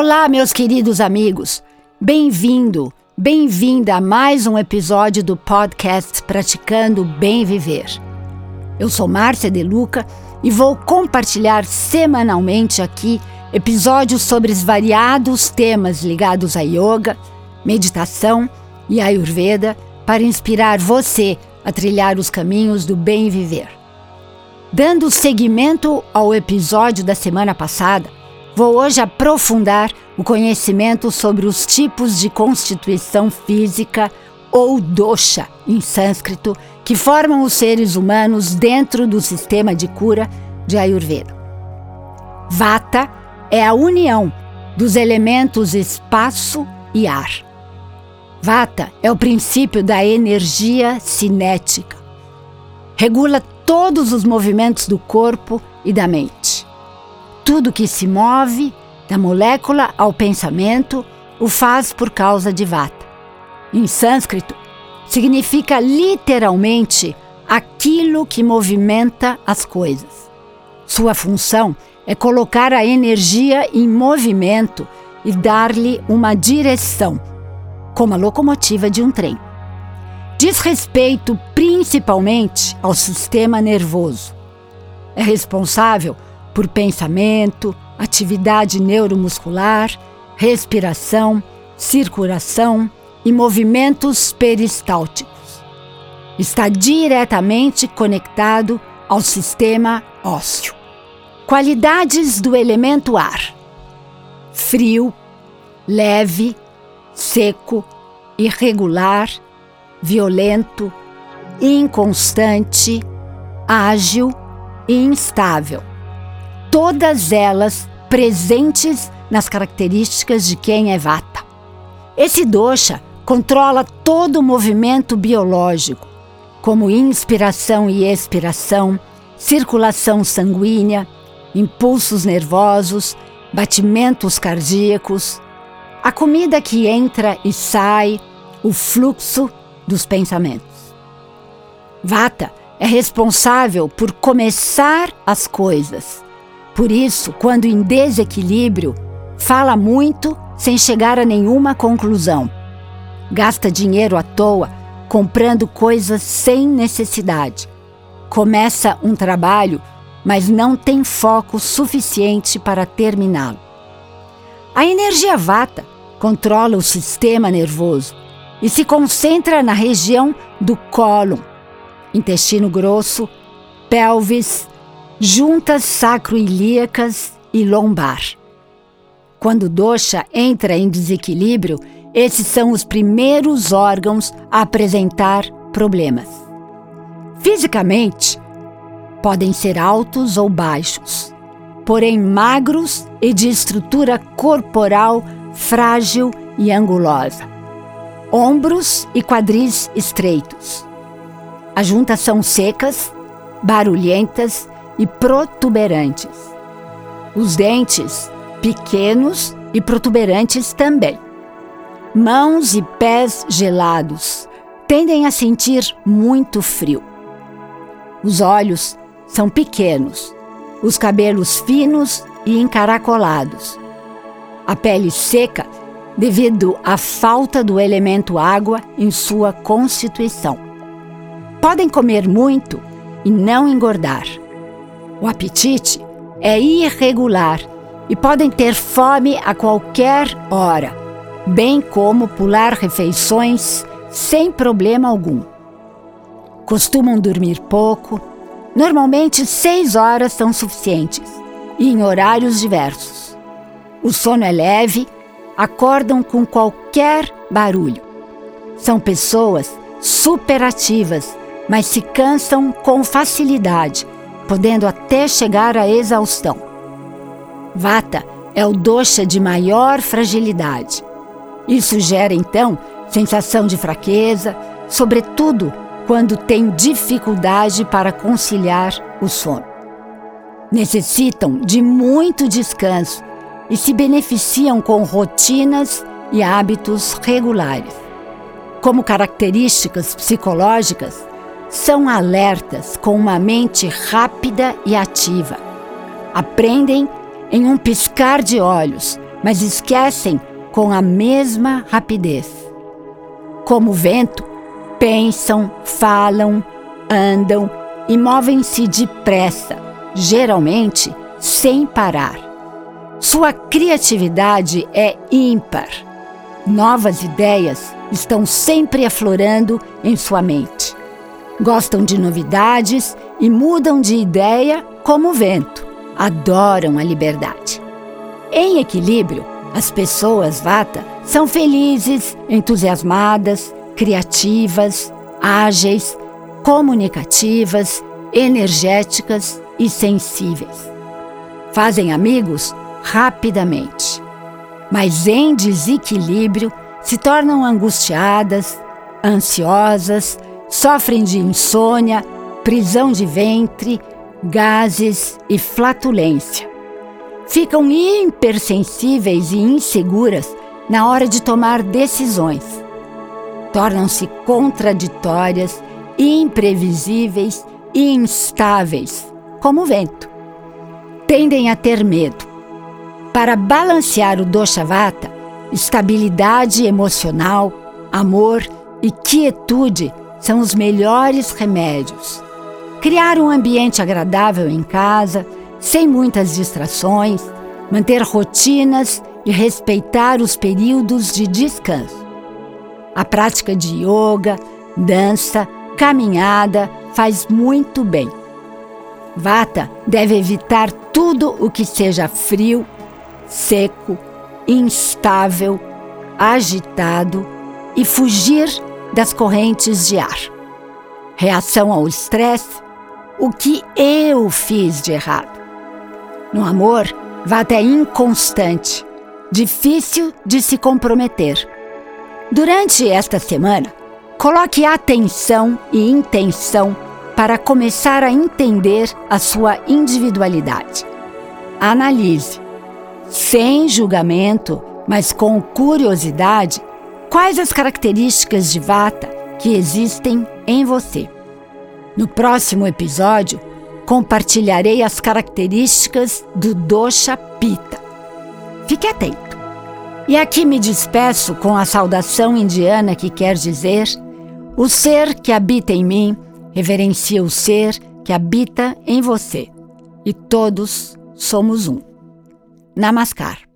Olá, meus queridos amigos. Bem-vindo, bem-vinda a mais um episódio do podcast Praticando Bem Viver. Eu sou Márcia De Luca e vou compartilhar semanalmente aqui episódios sobre os variados temas ligados a yoga, meditação e ayurveda para inspirar você a trilhar os caminhos do bem viver. Dando seguimento ao episódio da semana passada, vou hoje aprofundar o conhecimento sobre os tipos de constituição física ou dosha em sânscrito que formam os seres humanos dentro do sistema de cura de Ayurveda. Vata é a união dos elementos espaço e ar. Vata é o princípio da energia cinética. Regula todos os movimentos do corpo e da mente. Tudo que se move, da molécula ao pensamento, o faz por causa de Vata. Em sânscrito, significa literalmente aquilo que movimenta as coisas. Sua função é colocar a energia em movimento e dar-lhe uma direção, como a locomotiva de um trem diz respeito principalmente ao sistema nervoso. É responsável por pensamento, atividade neuromuscular, respiração, circulação e movimentos peristálticos. Está diretamente conectado ao sistema ósseo. Qualidades do elemento ar: frio, leve, seco, irregular violento, inconstante, ágil e instável. Todas elas presentes nas características de quem é vata. Esse dosha controla todo o movimento biológico, como inspiração e expiração, circulação sanguínea, impulsos nervosos, batimentos cardíacos, a comida que entra e sai, o fluxo dos pensamentos. Vata é responsável por começar as coisas. Por isso, quando em desequilíbrio, fala muito sem chegar a nenhuma conclusão. Gasta dinheiro à toa comprando coisas sem necessidade. Começa um trabalho, mas não tem foco suficiente para terminá-lo. A energia vata controla o sistema nervoso e se concentra na região do cólon, intestino grosso, pelvis, juntas sacroiliacas e lombar. Quando dosha entra em desequilíbrio, esses são os primeiros órgãos a apresentar problemas. Fisicamente, podem ser altos ou baixos, porém magros e de estrutura corporal frágil e angulosa ombros e quadris estreitos. As juntas são secas, barulhentas e protuberantes. Os dentes, pequenos e protuberantes também. Mãos e pés gelados, tendem a sentir muito frio. Os olhos são pequenos, os cabelos finos e encaracolados. A pele seca devido à falta do elemento água em sua constituição. Podem comer muito e não engordar. O apetite é irregular e podem ter fome a qualquer hora, bem como pular refeições sem problema algum. Costumam dormir pouco, normalmente seis horas são suficientes, e em horários diversos. O sono é leve acordam com qualquer barulho. São pessoas superativas, mas se cansam com facilidade, podendo até chegar à exaustão. Vata é o dosha de maior fragilidade. Isso gera então sensação de fraqueza, sobretudo quando tem dificuldade para conciliar o sono. Necessitam de muito descanso e se beneficiam com rotinas e hábitos regulares. Como características psicológicas, são alertas com uma mente rápida e ativa. Aprendem em um piscar de olhos, mas esquecem com a mesma rapidez. Como o vento, pensam, falam, andam e movem-se depressa, geralmente sem parar. Sua criatividade é ímpar. Novas ideias estão sempre aflorando em sua mente. Gostam de novidades e mudam de ideia como o vento. Adoram a liberdade. Em equilíbrio, as pessoas Vata são felizes, entusiasmadas, criativas, ágeis, comunicativas, energéticas e sensíveis. Fazem amigos rapidamente, mas em desequilíbrio se tornam angustiadas, ansiosas, sofrem de insônia, prisão de ventre, gases e flatulência. Ficam hipersensíveis e inseguras na hora de tomar decisões. Tornam-se contraditórias, imprevisíveis e instáveis, como o vento. Tendem a ter medo. Para balancear o doshavata, estabilidade emocional, amor e quietude são os melhores remédios. Criar um ambiente agradável em casa, sem muitas distrações, manter rotinas e respeitar os períodos de descanso. A prática de yoga, dança, caminhada faz muito bem. Vata deve evitar tudo o que seja frio, seco, instável, agitado e fugir das correntes de ar. Reação ao estresse: o que eu fiz de errado? No amor, Vata é inconstante, difícil de se comprometer. Durante esta semana, coloque atenção e intenção para começar a entender a sua individualidade. Analise sem julgamento, mas com curiosidade, quais as características de Vata que existem em você. No próximo episódio, compartilharei as características do Dosha Pitta. Fique atento. E aqui me despeço com a saudação indiana que quer dizer: o ser que habita em mim reverencia o ser que habita em você, e todos somos um. Namaskar.